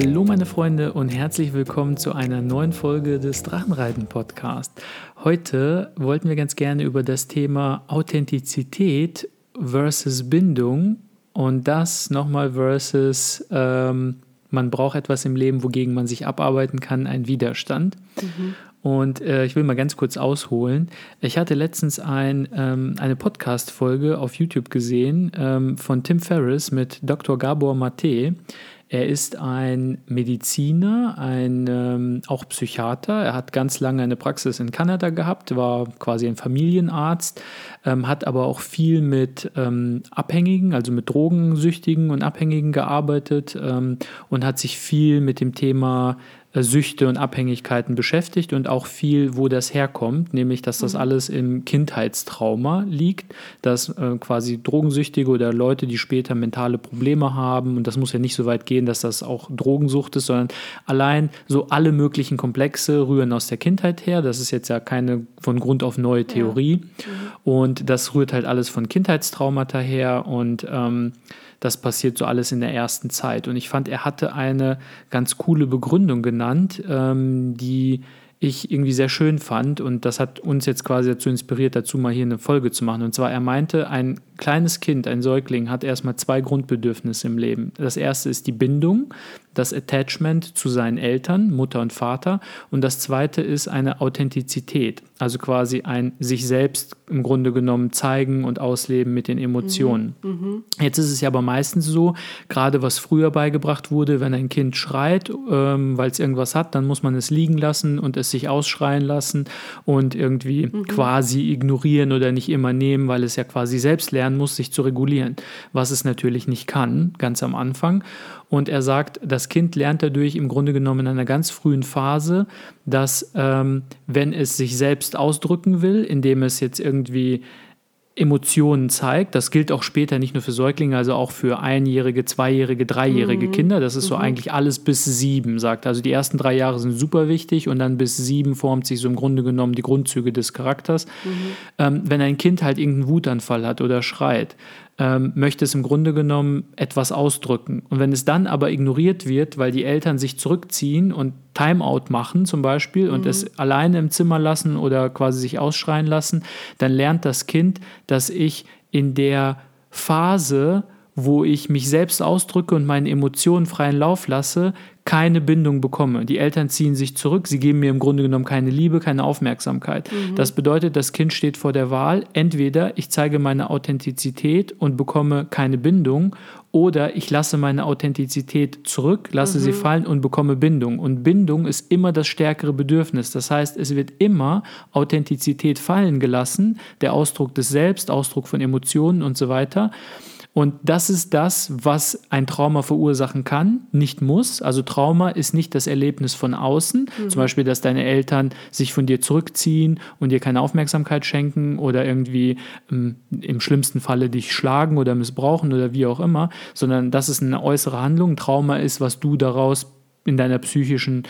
Hallo meine Freunde und herzlich willkommen zu einer neuen Folge des Drachenreiten Podcast. Heute wollten wir ganz gerne über das Thema Authentizität versus Bindung und das nochmal versus ähm, man braucht etwas im Leben, wogegen man sich abarbeiten kann, ein Widerstand. Mhm. Und äh, ich will mal ganz kurz ausholen. Ich hatte letztens ein, ähm, eine Podcast-Folge auf YouTube gesehen ähm, von Tim Ferriss mit Dr. Gabor Mate. Er ist ein Mediziner, ein ähm, auch Psychiater. Er hat ganz lange eine Praxis in Kanada gehabt, war quasi ein Familienarzt, ähm, hat aber auch viel mit ähm, Abhängigen, also mit Drogensüchtigen und Abhängigen gearbeitet ähm, und hat sich viel mit dem Thema Süchte und Abhängigkeiten beschäftigt und auch viel, wo das herkommt, nämlich dass das mhm. alles im Kindheitstrauma liegt, dass äh, quasi Drogensüchtige oder Leute, die später mentale Probleme haben, und das muss ja nicht so weit gehen, dass das auch Drogensucht ist, sondern allein so alle möglichen Komplexe rühren aus der Kindheit her. Das ist jetzt ja keine von Grund auf neue Theorie. Ja. Mhm. Und das rührt halt alles von Kindheitstraumata her und ähm, das passiert so alles in der ersten Zeit. Und ich fand, er hatte eine ganz coole Begründung genannt, ähm, die ich irgendwie sehr schön fand und das hat uns jetzt quasi dazu inspiriert, dazu mal hier eine Folge zu machen. Und zwar, er meinte, ein kleines Kind, ein Säugling, hat erstmal zwei Grundbedürfnisse im Leben. Das erste ist die Bindung, das Attachment zu seinen Eltern, Mutter und Vater. Und das zweite ist eine Authentizität, also quasi ein sich selbst im Grunde genommen zeigen und ausleben mit den Emotionen. Mhm. Mhm. Jetzt ist es ja aber meistens so, gerade was früher beigebracht wurde, wenn ein Kind schreit, ähm, weil es irgendwas hat, dann muss man es liegen lassen und es sich ausschreien lassen und irgendwie mhm. quasi ignorieren oder nicht immer nehmen, weil es ja quasi selbst lernen muss, sich zu regulieren, was es natürlich nicht kann, ganz am Anfang. Und er sagt, das Kind lernt dadurch im Grunde genommen in einer ganz frühen Phase, dass ähm, wenn es sich selbst ausdrücken will, indem es jetzt irgendwie Emotionen zeigt. Das gilt auch später nicht nur für Säuglinge, also auch für einjährige, zweijährige, dreijährige mhm. Kinder. Das ist so mhm. eigentlich alles bis sieben, sagt. Also die ersten drei Jahre sind super wichtig und dann bis sieben formt sich so im Grunde genommen die Grundzüge des Charakters. Mhm. Ähm, wenn ein Kind halt irgendeinen Wutanfall hat oder schreit, ähm, möchte es im Grunde genommen etwas ausdrücken. Und wenn es dann aber ignoriert wird, weil die Eltern sich zurückziehen und Timeout machen zum Beispiel mhm. und es alleine im Zimmer lassen oder quasi sich ausschreien lassen, dann lernt das Kind, dass ich in der Phase, wo ich mich selbst ausdrücke und meinen Emotionen freien Lauf lasse, keine Bindung bekomme. Die Eltern ziehen sich zurück, sie geben mir im Grunde genommen keine Liebe, keine Aufmerksamkeit. Mhm. Das bedeutet, das Kind steht vor der Wahl, entweder ich zeige meine Authentizität und bekomme keine Bindung oder ich lasse meine Authentizität zurück, lasse mhm. sie fallen und bekomme Bindung. Und Bindung ist immer das stärkere Bedürfnis. Das heißt, es wird immer Authentizität fallen gelassen, der Ausdruck des Selbst, Ausdruck von Emotionen und so weiter. Und das ist das, was ein Trauma verursachen kann, nicht muss. Also Trauma ist nicht das Erlebnis von außen, mhm. zum Beispiel, dass deine Eltern sich von dir zurückziehen und dir keine Aufmerksamkeit schenken oder irgendwie ähm, im schlimmsten Falle dich schlagen oder missbrauchen oder wie auch immer, sondern das ist eine äußere Handlung. Trauma ist, was du daraus in deiner psychischen,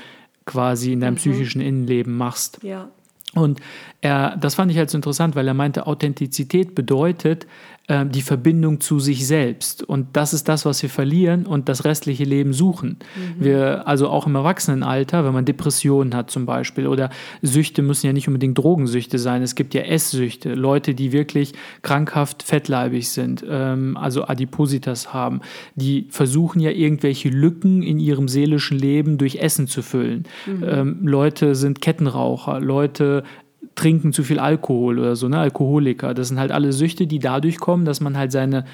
quasi in deinem mhm. psychischen Innenleben machst. Ja. Und er, das fand ich halt so interessant, weil er meinte, Authentizität bedeutet, äh, die Verbindung zu sich selbst. Und das ist das, was wir verlieren und das restliche Leben suchen. Mhm. Wir, also auch im Erwachsenenalter, wenn man Depressionen hat zum Beispiel oder Süchte müssen ja nicht unbedingt Drogensüchte sein. Es gibt ja Esssüchte, Leute, die wirklich krankhaft fettleibig sind, ähm, also Adipositas haben, die versuchen ja irgendwelche Lücken in ihrem seelischen Leben durch Essen zu füllen. Mhm. Ähm, Leute sind Kettenraucher, Leute trinken zu viel Alkohol oder so, ne? Alkoholiker. Das sind halt alle Süchte, die dadurch kommen, dass man halt seine,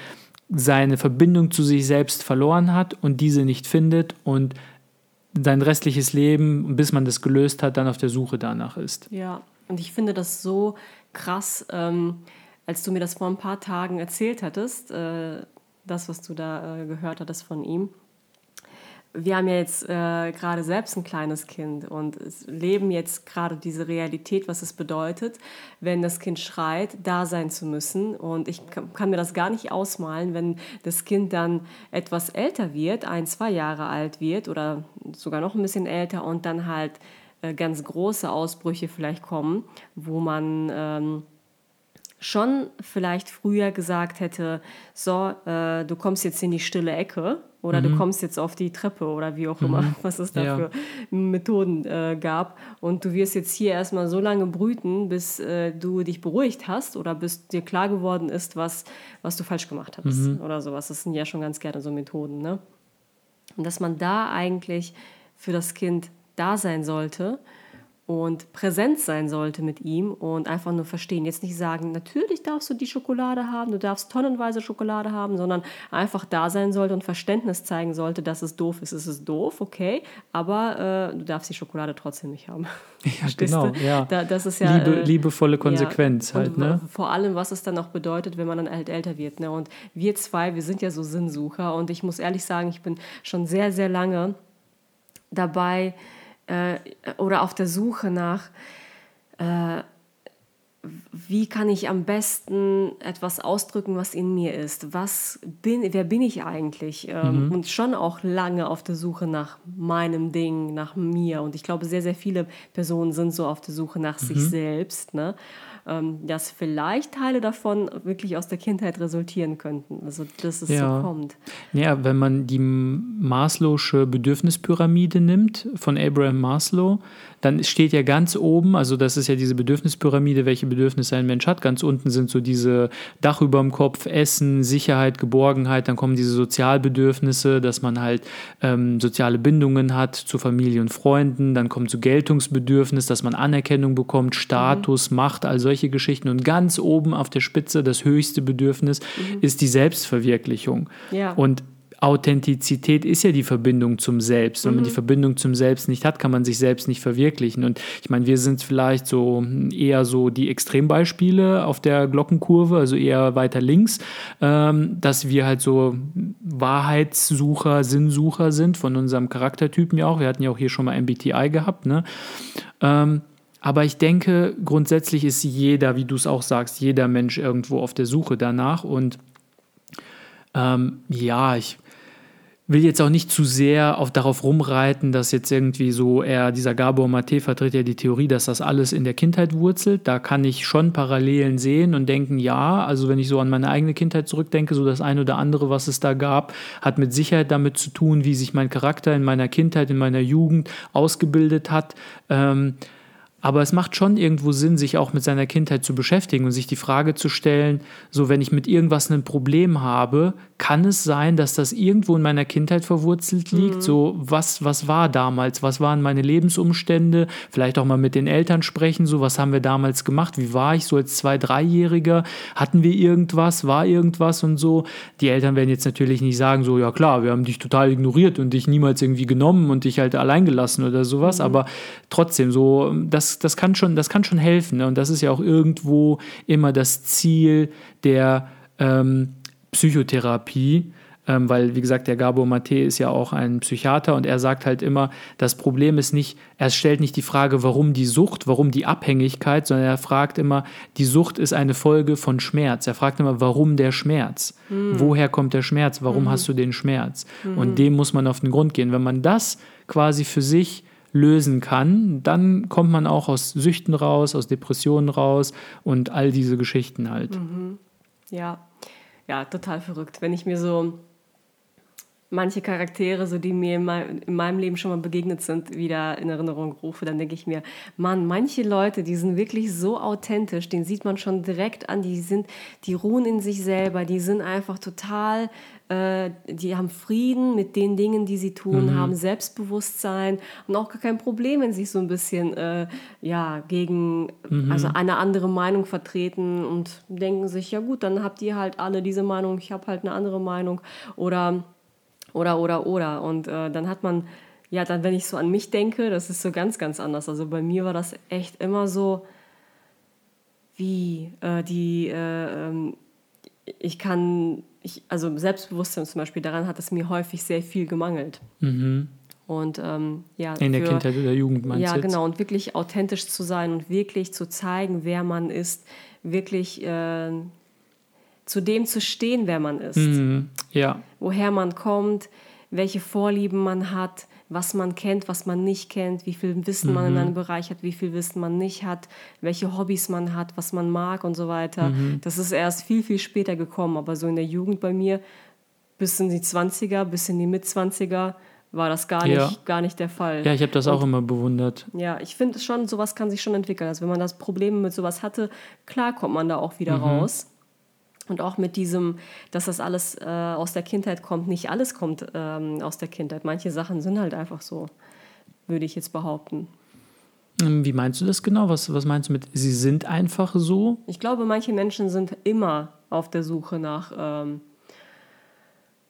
seine Verbindung zu sich selbst verloren hat und diese nicht findet und sein restliches Leben, bis man das gelöst hat, dann auf der Suche danach ist. Ja, und ich finde das so krass, ähm, als du mir das vor ein paar Tagen erzählt hattest, äh, das, was du da äh, gehört hattest von ihm wir haben ja jetzt äh, gerade selbst ein kleines Kind und leben jetzt gerade diese Realität, was es bedeutet, wenn das Kind schreit, da sein zu müssen. Und ich kann mir das gar nicht ausmalen, wenn das Kind dann etwas älter wird, ein, zwei Jahre alt wird oder sogar noch ein bisschen älter und dann halt äh, ganz große Ausbrüche vielleicht kommen, wo man... Ähm, schon vielleicht früher gesagt hätte, so, äh, du kommst jetzt in die stille Ecke oder mhm. du kommst jetzt auf die Treppe oder wie auch immer, mhm. was es da ja. für Methoden äh, gab. Und du wirst jetzt hier erstmal so lange brüten, bis äh, du dich beruhigt hast oder bis dir klar geworden ist, was, was du falsch gemacht hast mhm. oder sowas. Das sind ja schon ganz gerne so Methoden. Ne? Und dass man da eigentlich für das Kind da sein sollte und präsent sein sollte mit ihm und einfach nur verstehen. Jetzt nicht sagen, natürlich darfst du die Schokolade haben, du darfst tonnenweise Schokolade haben, sondern einfach da sein sollte und Verständnis zeigen sollte, dass es doof ist. Es ist doof, okay, aber äh, du darfst die Schokolade trotzdem nicht haben. Ja, genau. Ja. Da, das ist ja Liebe, äh, liebevolle Konsequenz ja, halt. Ne? Vor allem, was es dann auch bedeutet, wenn man dann halt älter wird. Ne? Und wir zwei, wir sind ja so Sinnsucher und ich muss ehrlich sagen, ich bin schon sehr, sehr lange dabei, äh, oder auf der Suche nach, äh, wie kann ich am besten etwas ausdrücken, was in mir ist? Was bin, wer bin ich eigentlich? Ähm, mhm. Und schon auch lange auf der Suche nach meinem Ding, nach mir. Und ich glaube, sehr, sehr viele Personen sind so auf der Suche nach mhm. sich selbst. Ne? Ähm, dass vielleicht Teile davon wirklich aus der Kindheit resultieren könnten. Also, dass es ja. so kommt. Ja, wenn man die Maslow'sche Bedürfnispyramide nimmt von Abraham Maslow, dann steht ja ganz oben, also das ist ja diese Bedürfnispyramide, welche Bedürfnisse ein Mensch hat. Ganz unten sind so diese Dach über dem Kopf, Essen, Sicherheit, Geborgenheit. Dann kommen diese Sozialbedürfnisse, dass man halt ähm, soziale Bindungen hat zu Familie und Freunden. Dann kommt so Geltungsbedürfnis, dass man Anerkennung bekommt, Status, mhm. Macht, all solche Geschichten. Und ganz oben auf der Spitze, das höchste Bedürfnis, mhm. ist die Selbstverwirklichung. Ja. Und Authentizität ist ja die Verbindung zum Selbst. Wenn mhm. man die Verbindung zum Selbst nicht hat, kann man sich selbst nicht verwirklichen. Und ich meine, wir sind vielleicht so eher so die Extrembeispiele auf der Glockenkurve, also eher weiter links, ähm, dass wir halt so Wahrheitssucher, Sinnsucher sind von unserem Charaktertypen ja auch. Wir hatten ja auch hier schon mal MBTI gehabt. Ne? Ähm, aber ich denke, grundsätzlich ist jeder, wie du es auch sagst, jeder Mensch irgendwo auf der Suche danach. Und ähm, ja, ich will jetzt auch nicht zu sehr auf, darauf rumreiten, dass jetzt irgendwie so er, dieser Gabor Mate vertritt ja die Theorie, dass das alles in der Kindheit wurzelt. Da kann ich schon Parallelen sehen und denken, ja, also wenn ich so an meine eigene Kindheit zurückdenke, so das eine oder andere, was es da gab, hat mit Sicherheit damit zu tun, wie sich mein Charakter in meiner Kindheit, in meiner Jugend ausgebildet hat. Ähm, aber es macht schon irgendwo Sinn, sich auch mit seiner Kindheit zu beschäftigen und sich die Frage zu stellen, so wenn ich mit irgendwas ein Problem habe, kann es sein, dass das irgendwo in meiner Kindheit verwurzelt liegt? Mhm. So, was, was war damals? Was waren meine Lebensumstände? Vielleicht auch mal mit den Eltern sprechen, so, was haben wir damals gemacht? Wie war ich so als Zwei-, Dreijähriger? Hatten wir irgendwas? War irgendwas und so? Die Eltern werden jetzt natürlich nicht sagen, so, ja klar, wir haben dich total ignoriert und dich niemals irgendwie genommen und dich halt allein gelassen oder sowas, mhm. aber trotzdem, so, das das, kann schon, das kann schon helfen. Ne? Und das ist ja auch irgendwo immer das Ziel der ähm, Psychotherapie. Ähm, weil, wie gesagt, der Gabor Mate ist ja auch ein Psychiater und er sagt halt immer, das Problem ist nicht, er stellt nicht die Frage, warum die Sucht, warum die Abhängigkeit, sondern er fragt immer, die Sucht ist eine Folge von Schmerz. Er fragt immer, warum der Schmerz? Mhm. Woher kommt der Schmerz? Warum mhm. hast du den Schmerz? Mhm. Und dem muss man auf den Grund gehen. Wenn man das quasi für sich lösen kann, dann kommt man auch aus Süchten raus, aus Depressionen raus und all diese Geschichten halt. Mhm. Ja, ja, total verrückt. Wenn ich mir so manche Charaktere, so die mir in, mein, in, meinem Leben schon mal begegnet sind, wieder in Erinnerung rufe, dann denke ich mir, Mann, manche Leute, die sind wirklich so authentisch, den sieht man schon direkt an, die sind, die ruhen in sich selber, die sind einfach total, äh, die haben Frieden mit den Dingen, die sie tun, mhm. haben Selbstbewusstsein und auch gar kein Problem, wenn sie so ein bisschen, äh, ja, gegen, mhm. also eine andere Meinung vertreten und denken sich, ja gut, dann habt ihr halt alle diese Meinung, ich habe halt eine andere Meinung oder oder, oder, oder. Und äh, dann hat man, ja, dann, wenn ich so an mich denke, das ist so ganz, ganz anders. Also bei mir war das echt immer so, wie äh, die, äh, ähm, ich kann, ich, also Selbstbewusstsein zum Beispiel, daran hat es mir häufig sehr viel gemangelt. Mhm. Und ähm, ja, in der für, Kindheit oder Jugend meinst Ja, genau. Und wirklich authentisch zu sein und wirklich zu zeigen, wer man ist, wirklich äh, zu dem zu stehen, wer man ist. Mhm. Ja. Woher man kommt, welche Vorlieben man hat, was man kennt, was man nicht kennt, wie viel Wissen man in einem Bereich hat, wie viel Wissen man nicht hat, welche Hobbys man hat, was man mag und so weiter. Das ist erst viel, viel später gekommen, aber so in der Jugend bei mir bis in die 20er, bis in die Mitzwanziger war das gar nicht, Ja. gar nicht der Fall. Ja, ich habe das auch immer bewundert. Ja, ich finde schon, sowas kann sich schon entwickeln. Also wenn man das Problem mit sowas hatte, klar kommt man da auch wieder raus. Und auch mit diesem, dass das alles äh, aus der Kindheit kommt. Nicht alles kommt ähm, aus der Kindheit. Manche Sachen sind halt einfach so, würde ich jetzt behaupten. Ähm, Wie meinst du das genau? Was, was meinst du mit, sie sind einfach so? Ich glaube, manche Menschen sind immer auf der Suche nach, ähm,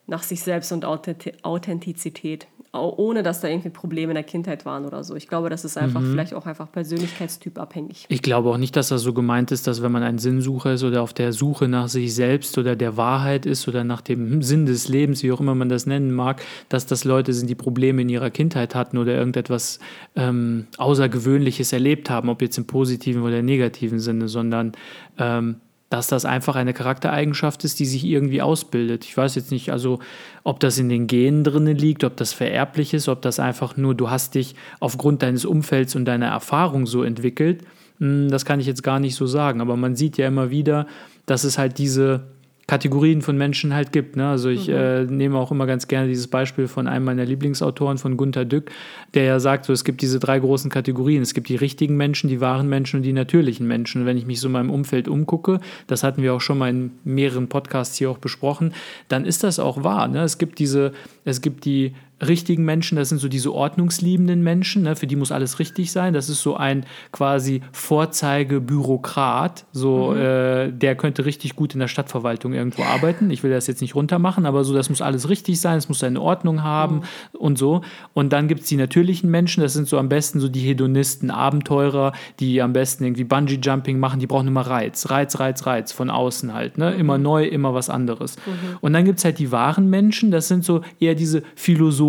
nach sich selbst und Authenti- Authentizität, au- ohne dass da irgendwie Probleme in der Kindheit waren oder so. Ich glaube, das ist einfach vielleicht auch einfach Persönlichkeitstyp abhängig. Ich glaube auch nicht, dass das so gemeint ist, dass wenn man ein Sinnsucher ist oder auf der Suche nach sich selbst oder der Wahrheit ist oder nach dem Sinn des Lebens, wie auch immer man das nennen mag, dass das Leute sind, die Probleme in ihrer Kindheit hatten oder irgendetwas ähm, Außergewöhnliches erlebt haben, ob jetzt im positiven oder negativen Sinne, sondern ähm, dass das einfach eine Charaktereigenschaft ist, die sich irgendwie ausbildet. Ich weiß jetzt nicht, also ob das in den Genen drinnen liegt, ob das vererblich ist, ob das einfach nur, du hast dich aufgrund deines Umfelds und deiner Erfahrung so entwickelt. Hm, Das kann ich jetzt gar nicht so sagen, aber man sieht ja immer wieder, dass es halt diese Kategorien von Menschen halt gibt. Ne? Also ich äh, nehme auch immer ganz gerne dieses Beispiel von einem meiner Lieblingsautoren, von Gunther Dück, der ja sagt, so, es gibt diese drei großen Kategorien. Es gibt die richtigen Menschen, die wahren Menschen und die natürlichen Menschen. Und wenn ich mich so in meinem Umfeld umgucke, das hatten wir auch schon mal in mehreren Podcasts hier auch besprochen, dann ist das auch wahr. Ne? Es gibt diese, es gibt die richtigen Menschen, das sind so diese ordnungsliebenden Menschen, ne, für die muss alles richtig sein. Das ist so ein quasi Vorzeigebürokrat, so äh, der könnte richtig gut in der Stadtverwaltung irgendwo arbeiten. Ich will das jetzt nicht runtermachen, aber so, das muss alles richtig sein, es muss seine Ordnung haben und so. Und dann gibt es die natürlichen Menschen, das sind so am besten so die Hedonisten, Abenteurer, die am besten irgendwie Bungee-Jumping machen, die brauchen immer Reiz, Reiz, Reiz, Reiz, von außen halt, ne? Immer neu, immer was anderes. Und dann gibt es halt die wahren Menschen, das sind so eher diese Philosophen,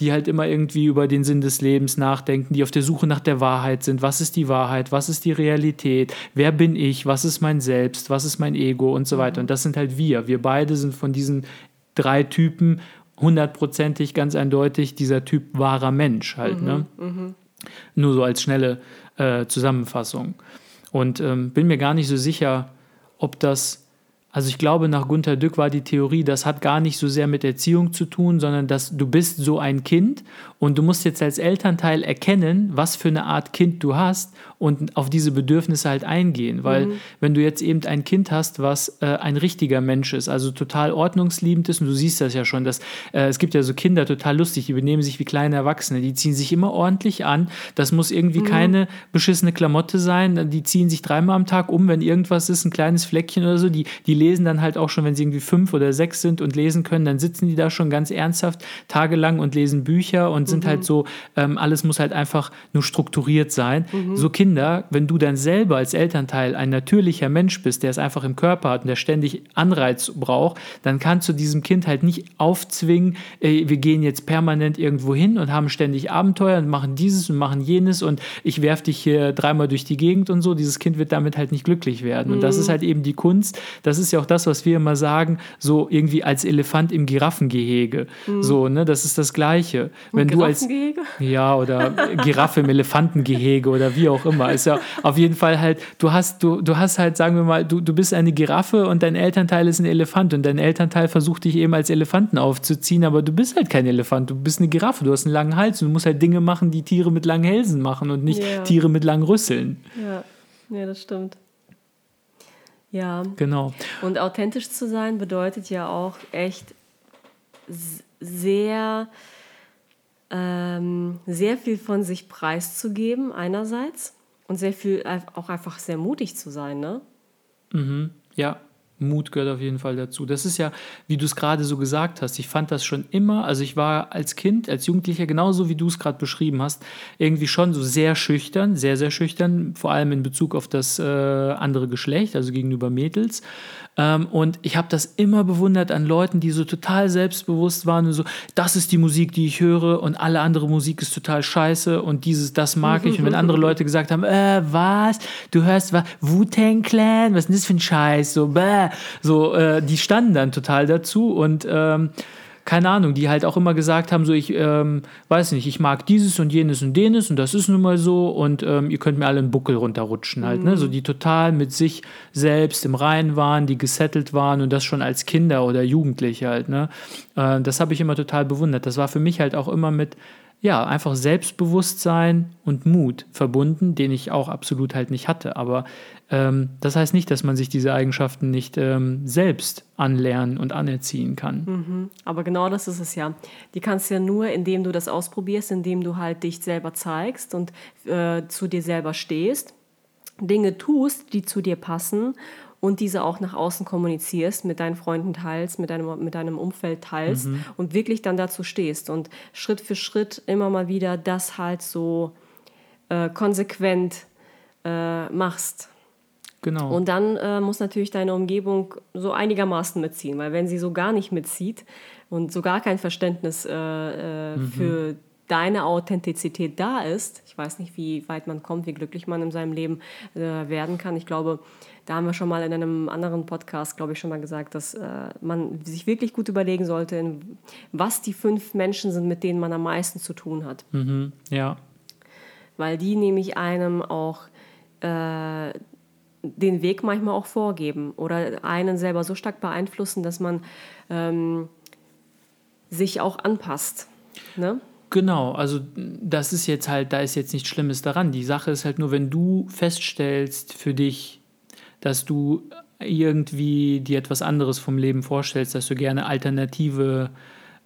die halt immer irgendwie über den Sinn des Lebens nachdenken, die auf der Suche nach der Wahrheit sind. Was ist die Wahrheit? Was ist die Realität? Wer bin ich? Was ist mein Selbst? Was ist mein Ego? Und so weiter. Und das sind halt wir. Wir beide sind von diesen drei Typen hundertprozentig ganz eindeutig dieser Typ wahrer Mensch halt. Ne? Nur so als schnelle äh, Zusammenfassung. Und ähm, bin mir gar nicht so sicher, ob das also ich glaube, nach Gunter Dück war die Theorie, das hat gar nicht so sehr mit Erziehung zu tun, sondern dass du bist so ein Kind und du musst jetzt als Elternteil erkennen, was für eine Art Kind du hast und auf diese Bedürfnisse halt eingehen. Weil wenn du jetzt eben ein Kind hast, was äh, ein richtiger Mensch ist, also total ordnungsliebend ist, und du siehst das ja schon, dass äh, es gibt ja so Kinder total lustig, die benehmen sich wie kleine Erwachsene, die ziehen sich immer ordentlich an. Das muss irgendwie keine beschissene Klamotte sein. Die ziehen sich dreimal am Tag um, wenn irgendwas ist, ein kleines Fleckchen oder so. Die, die lesen dann halt auch schon, wenn sie irgendwie fünf oder sechs sind und lesen können, dann sitzen die da schon ganz ernsthaft tagelang und lesen Bücher und sind halt so, ähm, alles muss halt einfach nur strukturiert sein. So Kinder, wenn du dann selber als Elternteil ein natürlicher Mensch bist, der es einfach im Körper hat und der ständig Anreiz braucht, dann kannst du diesem Kind halt nicht aufzwingen, äh, wir gehen jetzt permanent irgendwo hin und haben ständig Abenteuer und machen dieses und machen jenes und ich werf dich hier dreimal durch die Gegend und so. Dieses Kind wird damit halt nicht glücklich werden. Und das ist halt eben die Kunst. Das ist ja auch das, was wir immer sagen, so irgendwie als Elefant im Giraffengehege. So, ne, das ist das Gleiche. Wenn du als ja, oder Giraffe im Elefantengehege oder wie auch immer. Ist ja auf jeden Fall halt, du hast, du, du hast halt, sagen wir mal, du, du bist eine Giraffe und dein Elternteil ist ein Elefant und dein Elternteil versucht dich eben als Elefanten aufzuziehen, aber du bist halt kein Elefant, du bist eine Giraffe, du hast einen langen Hals und du musst halt Dinge machen, die Tiere mit langen Hälsen machen und nicht Ja. Tiere mit langen Rüsseln. Ja, ja, das stimmt. Ja, Genau. und authentisch zu sein bedeutet ja auch echt sehr, ähm, sehr viel von sich preiszugeben, einerseits, und sehr viel auch einfach sehr mutig zu sein, ne? Ja, Mut gehört auf jeden Fall dazu. Das ist ja, wie du es gerade so gesagt hast, ich fand das schon immer, also ich war als Kind, als Jugendlicher, genauso wie du es gerade beschrieben hast, irgendwie schon so sehr schüchtern, sehr, sehr schüchtern, vor allem in Bezug auf das äh, andere Geschlecht, also gegenüber Mädels. Ähm, und ich habe das immer bewundert an Leuten, die so total selbstbewusst waren und so, das ist die Musik, die ich höre und alle andere Musik ist total scheiße und dieses, das mag ich. Und wenn andere Leute gesagt haben, äh, was, du hörst was, Wu-Tang Clan, was ist denn das für ein Scheiß, so, bäh, so, äh, die standen dann total dazu und ähm, keine Ahnung, die halt auch immer gesagt haben, so ich ähm, weiß nicht, ich mag dieses und jenes und jenes und das ist nun mal so und ähm, ihr könnt mir alle einen Buckel runterrutschen halt, ne? So die total mit sich selbst im Reinen waren, die gesettelt waren und das schon als Kinder oder Jugendliche halt, ne? Äh, das habe ich immer total bewundert. Das war für mich halt auch immer mit ja, einfach Selbstbewusstsein und Mut verbunden, den ich auch absolut halt nicht hatte. Aber ähm, das heißt nicht, dass man sich diese Eigenschaften nicht ähm, selbst anlernen und anerziehen kann. Mhm. Aber genau das ist es ja. Die kannst du ja nur, indem du das ausprobierst, indem du halt dich selber zeigst und äh, zu dir selber stehst, Dinge tust, die zu dir passen und diese auch nach außen kommunizierst, mit deinen Freunden teilst, mit deinem, mit deinem Umfeld teilst mhm. und wirklich dann dazu stehst und Schritt für Schritt immer mal wieder das halt so äh, konsequent äh, machst. Genau. Und dann äh, muss natürlich deine Umgebung so einigermaßen mitziehen, weil wenn sie so gar nicht mitzieht und so gar kein Verständnis äh, äh, mhm. für deine Authentizität da ist, ich weiß nicht, wie weit man kommt, wie glücklich man in seinem Leben äh, werden kann. Ich glaube, da haben wir schon mal in einem anderen Podcast, glaube ich, schon mal gesagt, dass äh, man sich wirklich gut überlegen sollte, was die fünf Menschen sind, mit denen man am meisten zu tun hat. Mhm, ja. Weil die nämlich einem auch äh, den Weg manchmal auch vorgeben oder einen selber so stark beeinflussen, dass man ähm, sich auch anpasst. Ne? Genau, also das ist jetzt halt, da ist jetzt nichts Schlimmes daran. Die Sache ist halt nur, wenn du feststellst für dich, dass du irgendwie dir etwas anderes vom Leben vorstellst, dass du gerne alternative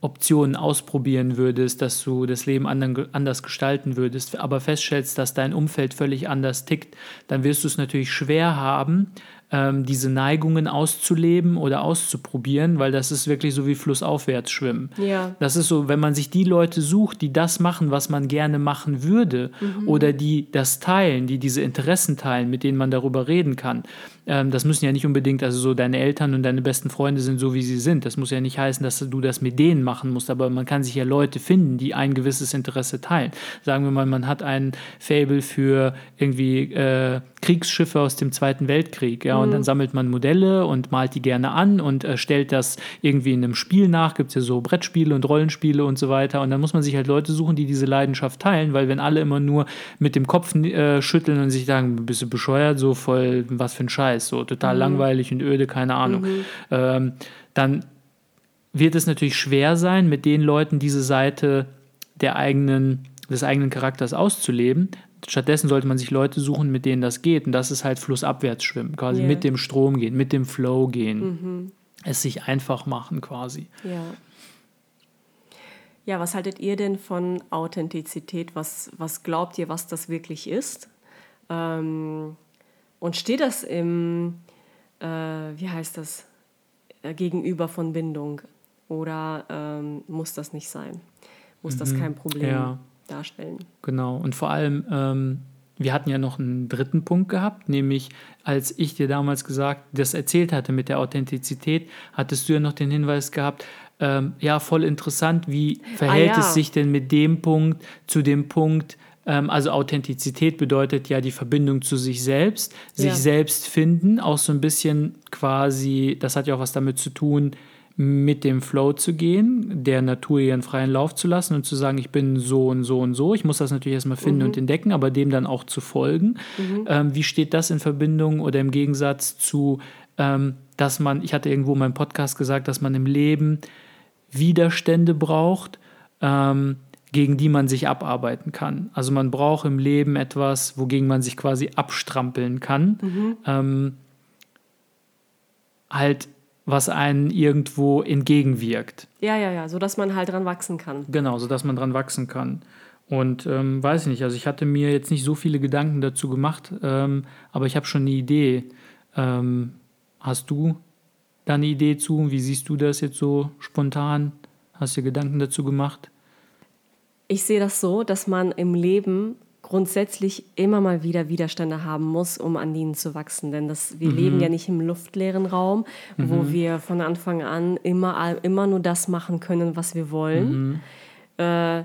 Optionen ausprobieren würdest, dass du das Leben anders gestalten würdest, aber feststellst, dass dein Umfeld völlig anders tickt, dann wirst du es natürlich schwer haben, ähm, diese Neigungen auszuleben oder auszuprobieren, weil das ist wirklich so wie flussaufwärts schwimmen. Ja. Das ist so, wenn man sich die Leute sucht, die das machen, was man gerne machen würde, mhm. oder die das teilen, die diese Interessen teilen, mit denen man darüber reden kann. Ähm, das müssen ja nicht unbedingt, also so deine Eltern und deine besten Freunde sind so, wie sie sind. Das muss ja nicht heißen, dass du das mit denen machen musst, aber man kann sich ja Leute finden, die ein gewisses Interesse teilen. Sagen wir mal, man hat ein Fable für irgendwie äh, Kriegsschiffe aus dem Zweiten Weltkrieg, ja, mhm. und dann mhm. sammelt man Modelle und malt die gerne an und äh, stellt das irgendwie in einem Spiel nach. Gibt es ja so Brettspiele und Rollenspiele und so weiter. Und dann muss man sich halt Leute suchen, die diese Leidenschaft teilen, weil wenn alle immer nur mit dem Kopf äh, schütteln und sich sagen, bist du bescheuert, so voll, was für ein Scheiß, so total mhm. langweilig und öde, keine Ahnung, mhm. ähm, dann wird es natürlich schwer sein, mit den Leuten diese Seite der eigenen, des eigenen Charakters auszuleben, Stattdessen sollte man sich Leute suchen, mit denen das geht. Und das ist halt flussabwärts schwimmen, quasi yeah. mit dem Strom gehen, mit dem Flow gehen. Mhm. Es sich einfach machen quasi. Ja. Ja, was haltet ihr denn von Authentizität? Was, was glaubt ihr, was das wirklich ist? Ähm, und steht das im, äh, wie heißt das, äh, gegenüber von Bindung? Oder ähm, muss das nicht sein? Muss mhm. das kein Problem ja darstellen. Genau, und vor allem, ähm, wir hatten ja noch einen dritten Punkt gehabt, nämlich als ich dir damals gesagt, das erzählt hatte mit der Authentizität, hattest du ja noch den Hinweis gehabt, ähm, ja, voll interessant, wie verhält ah, ja. es sich denn mit dem Punkt zu dem Punkt, ähm, also Authentizität bedeutet ja die Verbindung zu sich selbst, sich ja. selbst finden, auch so ein bisschen quasi, das hat ja auch was damit zu tun, mit dem Flow zu gehen, der Natur ihren freien Lauf zu lassen und zu sagen, ich bin so und so und so. Ich muss das natürlich erstmal finden mhm. und entdecken, aber dem dann auch zu folgen. Mhm. Ähm, wie steht das in Verbindung oder im Gegensatz zu, ähm, dass man, ich hatte irgendwo in meinem Podcast gesagt, dass man im Leben Widerstände braucht, ähm, gegen die man sich abarbeiten kann. Also man braucht im Leben etwas, wogegen man sich quasi abstrampeln kann. Mhm. Ähm, halt was einen irgendwo entgegenwirkt. Ja, ja, ja, so dass man halt dran wachsen kann. Genau, so dass man dran wachsen kann. Und ähm, weiß ich nicht, also ich hatte mir jetzt nicht so viele Gedanken dazu gemacht, ähm, aber ich habe schon eine Idee. Ähm, hast du da eine Idee zu? Wie siehst du das jetzt so spontan? Hast du dir Gedanken dazu gemacht? Ich sehe das so, dass man im Leben grundsätzlich immer mal wieder Widerstände haben muss, um an ihnen zu wachsen. Denn das, wir mhm. leben ja nicht im luftleeren Raum, mhm. wo wir von Anfang an immer, immer nur das machen können, was wir wollen. Mhm. Äh,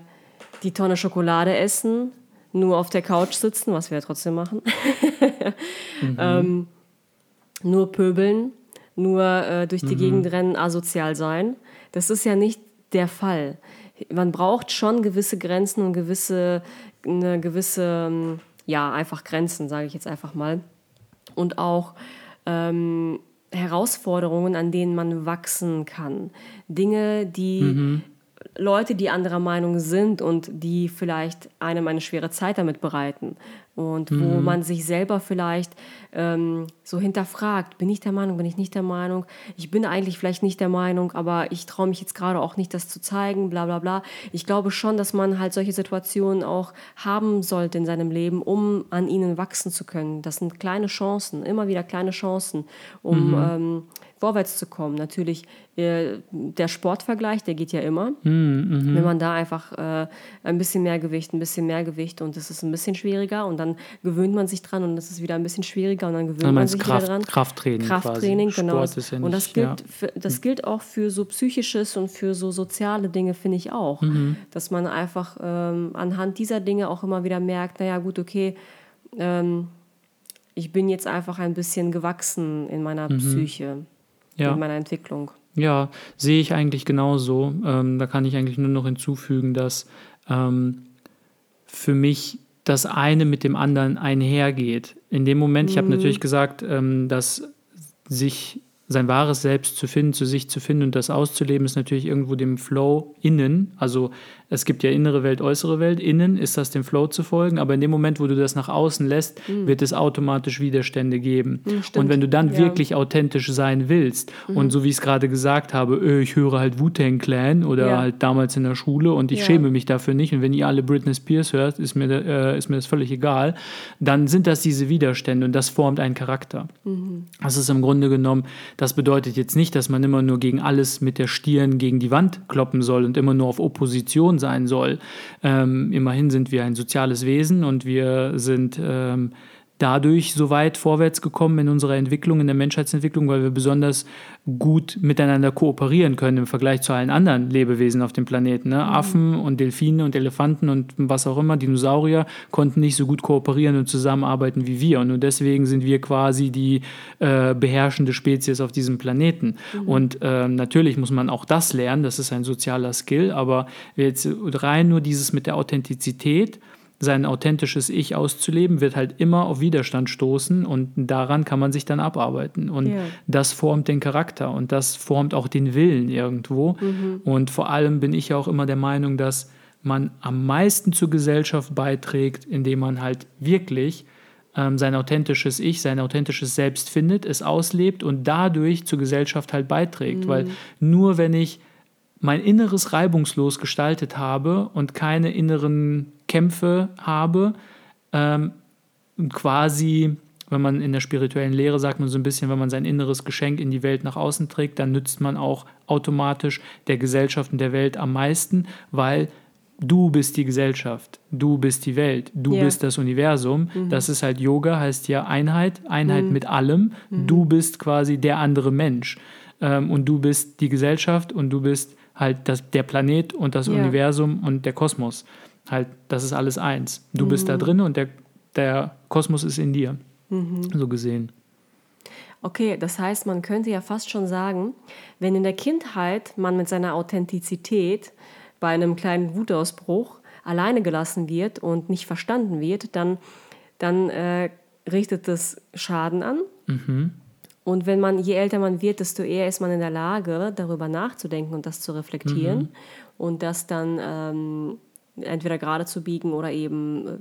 die Tonne Schokolade essen, nur auf der Couch sitzen, was wir ja trotzdem machen. Mhm. ähm, nur pöbeln, nur äh, durch die mhm. Gegend rennen, asozial sein. Das ist ja nicht der Fall. Man braucht schon gewisse Grenzen und gewisse, eine gewisse, ähm, ja, einfach Grenzen, sage ich jetzt einfach mal. Und auch ähm, Herausforderungen, an denen man wachsen kann. Dinge, die mhm. Leute, die anderer Meinung sind und die vielleicht einem eine schwere Zeit damit bereiten und mhm. wo man sich selber vielleicht ähm, so hinterfragt, bin ich der Meinung, bin ich nicht der Meinung, ich bin eigentlich vielleicht nicht der Meinung, aber ich traue mich jetzt gerade auch nicht, das zu zeigen, bla bla bla. Ich glaube schon, dass man halt solche Situationen auch haben sollte in seinem Leben, um an ihnen wachsen zu können. Das sind kleine Chancen, immer wieder kleine Chancen, um mhm. ähm, vorwärts zu kommen. Natürlich, äh, der Sportvergleich, der geht ja immer. Mhm, Wenn man da einfach äh, ein bisschen mehr Gewicht, ein bisschen mehr Gewicht und es ist ein bisschen schwieriger und dann gewöhnt man sich dran und es ist wieder ein bisschen schwieriger und dann gewöhnt man sich Kraft, wieder dran. Krafttraining. Krafttraining, quasi. genau. Ja und das gilt, ja. für, das gilt auch für so psychisches und für so soziale Dinge, finde ich auch. Mhm. Dass man einfach ähm, anhand dieser Dinge auch immer wieder merkt, naja gut, okay, ähm, ich bin jetzt einfach ein bisschen gewachsen in meiner mhm. Psyche ja. in meiner Entwicklung. Ja, sehe ich eigentlich genauso. Ähm, da kann ich eigentlich nur noch hinzufügen, dass ähm, für mich das eine mit dem anderen einhergeht. In dem Moment, mhm. ich habe natürlich gesagt, ähm, dass sich sein wahres Selbst zu finden, zu sich zu finden und das auszuleben, ist natürlich irgendwo dem Flow innen. Also es gibt ja innere Welt, äußere Welt. Innen ist das dem Flow zu folgen, aber in dem Moment, wo du das nach außen lässt, mhm. wird es automatisch Widerstände geben. Mhm, und wenn du dann ja. wirklich authentisch sein willst mhm. und so wie ich es gerade gesagt habe, öh, ich höre halt Wu-Tang Clan oder ja. halt damals in der Schule und ich ja. schäme mich dafür nicht und wenn ihr alle Britney Spears hört, ist mir, äh, ist mir das völlig egal, dann sind das diese Widerstände und das formt einen Charakter. Mhm. Das ist im Grunde genommen, das bedeutet jetzt nicht, dass man immer nur gegen alles mit der Stirn gegen die Wand kloppen soll und immer nur auf Opposition sein soll. Ähm, immerhin sind wir ein soziales Wesen und wir sind ähm, dadurch so weit vorwärts gekommen in unserer Entwicklung, in der Menschheitsentwicklung, weil wir besonders gut miteinander kooperieren können im Vergleich zu allen anderen Lebewesen auf dem Planeten. Ne? Mhm. Affen und Delfine und Elefanten und was auch immer, Dinosaurier, konnten nicht so gut kooperieren und zusammenarbeiten wie wir. Und nur deswegen sind wir quasi die äh, beherrschende Spezies auf diesem Planeten. Mhm. Und äh, natürlich muss man auch das lernen, das ist ein sozialer Skill, aber jetzt rein nur dieses mit der Authentizität, sein authentisches Ich auszuleben, wird halt immer auf Widerstand stoßen und daran kann man sich dann abarbeiten. Und ja. das formt den Charakter und das formt auch den Willen irgendwo. Mhm. Und vor allem bin ich ja auch immer der Meinung, dass man am meisten zur Gesellschaft beiträgt, indem man halt wirklich ähm, sein authentisches Ich, sein authentisches Selbst findet, es auslebt und dadurch zur Gesellschaft halt beiträgt. Mhm. Weil nur wenn ich mein Inneres reibungslos gestaltet habe und keine inneren Kämpfe habe, ähm, quasi, wenn man in der spirituellen Lehre sagt man so ein bisschen, wenn man sein inneres Geschenk in die Welt nach außen trägt, dann nützt man auch automatisch der Gesellschaft und der Welt am meisten, weil du bist die Gesellschaft, du bist die Welt, du ja. bist das Universum. Mhm. Das ist halt Yoga, heißt ja Einheit, Einheit mhm. mit allem. Mhm. Du bist quasi der andere Mensch ähm, und du bist die Gesellschaft und du bist halt das, der Planet und das ja. Universum und der Kosmos. Halt, das ist alles eins. Du mhm. bist da mhm. drin und der, der Kosmos ist in dir. Mhm. So gesehen. Okay, das heißt, man könnte ja fast schon sagen, wenn in der Kindheit man mit seiner Authentizität bei einem kleinen Wutausbruch alleine gelassen wird und nicht verstanden wird, dann, dann äh, richtet das Schaden an. Mhm. Und wenn man, je älter man wird, desto eher ist man in der Lage, darüber nachzudenken und das zu reflektieren mhm. und das dann ähm, entweder gerade zu biegen oder eben äh,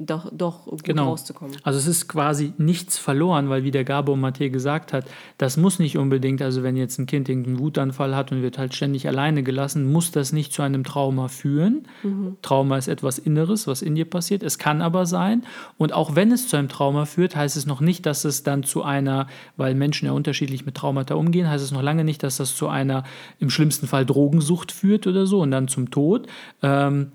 doch, doch gut genau. rauszukommen. Also es ist quasi nichts verloren, weil wie der Gabo Mathe gesagt hat, das muss nicht unbedingt, also wenn jetzt ein Kind irgendeinen Wutanfall hat und wird halt ständig alleine gelassen, muss das nicht zu einem Trauma führen. Mhm. Trauma ist etwas Inneres, was in dir passiert. Es kann aber sein. Und auch wenn es zu einem Trauma führt, heißt es noch nicht, dass es dann zu einer, weil Menschen ja unterschiedlich mit Traumata umgehen, heißt es noch lange nicht, dass das zu einer im schlimmsten Fall Drogensucht führt oder so und dann zum Tod. Ähm,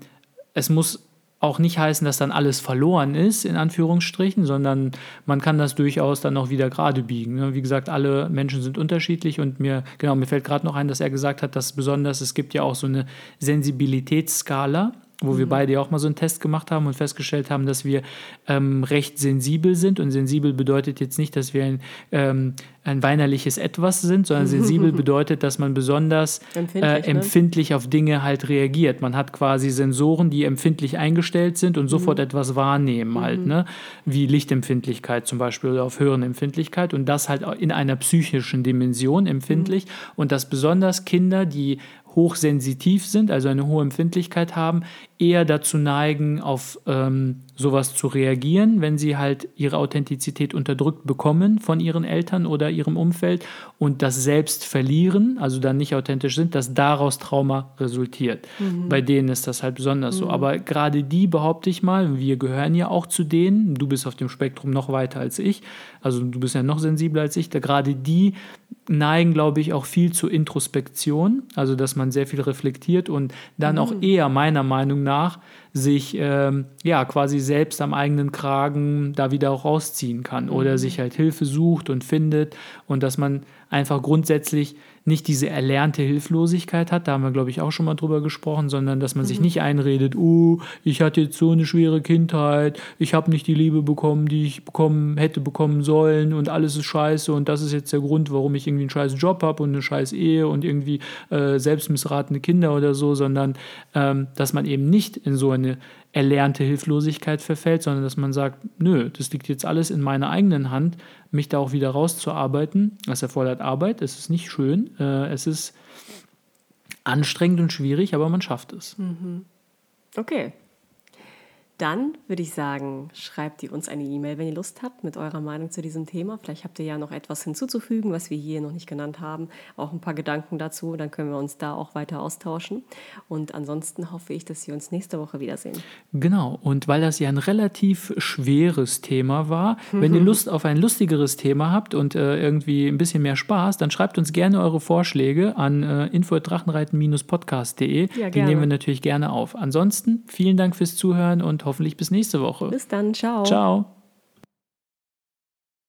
es muss auch nicht heißen, dass dann alles verloren ist, in Anführungsstrichen, sondern man kann das durchaus dann noch wieder gerade biegen. Ne? Wie gesagt, alle Menschen sind unterschiedlich und mir, genau, mir fällt gerade noch ein, dass er gesagt hat, dass besonders, es gibt ja auch so eine Sensibilitätsskala, wo mhm. wir beide ja auch mal so einen Test gemacht haben und festgestellt haben, dass wir ähm, recht sensibel sind. Und sensibel bedeutet jetzt nicht, dass wir ein ähm, ein weinerliches Etwas sind, sondern sensibel bedeutet, dass man besonders Empfindlich, äh, ne? empfindlich auf Dinge halt reagiert. Man hat quasi Sensoren, die empfindlich eingestellt sind und sofort etwas wahrnehmen halt, ne? Wie Lichtempfindlichkeit zum Beispiel oder auf Hörenempfindlichkeit und das halt in einer psychischen Dimension empfindlich und dass besonders Kinder, die hochsensitiv sind, also eine hohe Empfindlichkeit haben, eher dazu neigen, auf ähm, sowas zu reagieren, wenn sie halt ihre Authentizität unterdrückt bekommen von ihren Eltern oder ihrem Umfeld und das selbst verlieren, also dann nicht authentisch sind, dass daraus Trauma resultiert. Bei denen ist das halt besonders so. Aber gerade die behaupte ich mal, wir gehören ja auch zu denen, du bist auf dem Spektrum noch weiter als ich, also du bist ja noch sensibler als ich, da gerade die neigen, glaube ich, auch viel zur Introspektion, also dass man sehr viel reflektiert und dann auch eher meiner Meinung nach sich ähm, ja quasi selbst am eigenen Kragen da wieder auch rausziehen kann oder sich halt Hilfe sucht und findet und dass man einfach grundsätzlich nicht diese erlernte Hilflosigkeit hat, da haben wir glaube ich auch schon mal drüber gesprochen, sondern dass man sich nicht einredet, oh, ich hatte jetzt so eine schwere Kindheit, ich habe nicht die Liebe bekommen, die ich bekommen hätte bekommen sollen und alles ist scheiße und das ist jetzt der Grund, warum ich irgendwie einen scheiß Job habe und eine scheiß Ehe und irgendwie äh, selbstmissratene Kinder oder so, sondern ähm, dass man eben nicht in so eine erlernte Hilflosigkeit verfällt, sondern dass man sagt, nö, das liegt jetzt alles in meiner eigenen Hand, mich da auch wieder rauszuarbeiten. Das erfordert Arbeit, es ist nicht schön, äh, es ist anstrengend und schwierig, aber man schafft es. Okay. Dann würde ich sagen, schreibt ihr uns eine E-Mail, wenn ihr Lust habt, mit eurer Meinung zu diesem Thema. Vielleicht habt ihr ja noch etwas hinzuzufügen, was wir hier noch nicht genannt haben. Auch ein paar Gedanken dazu. Dann können wir uns da auch weiter austauschen. Und ansonsten hoffe ich, dass wir uns nächste Woche wiedersehen. Genau, und weil das ja ein relativ schweres Thema war, wenn ihr Lust auf ein lustigeres Thema habt und äh, irgendwie ein bisschen mehr Spaß, dann schreibt uns gerne eure Vorschläge an äh, info.drachenreiten-podcast.de. Ja, Die nehmen wir natürlich gerne auf. Ansonsten vielen Dank fürs Zuhören und hoffentlich bis nächste Woche. Bis dann. Ciao. Ciao.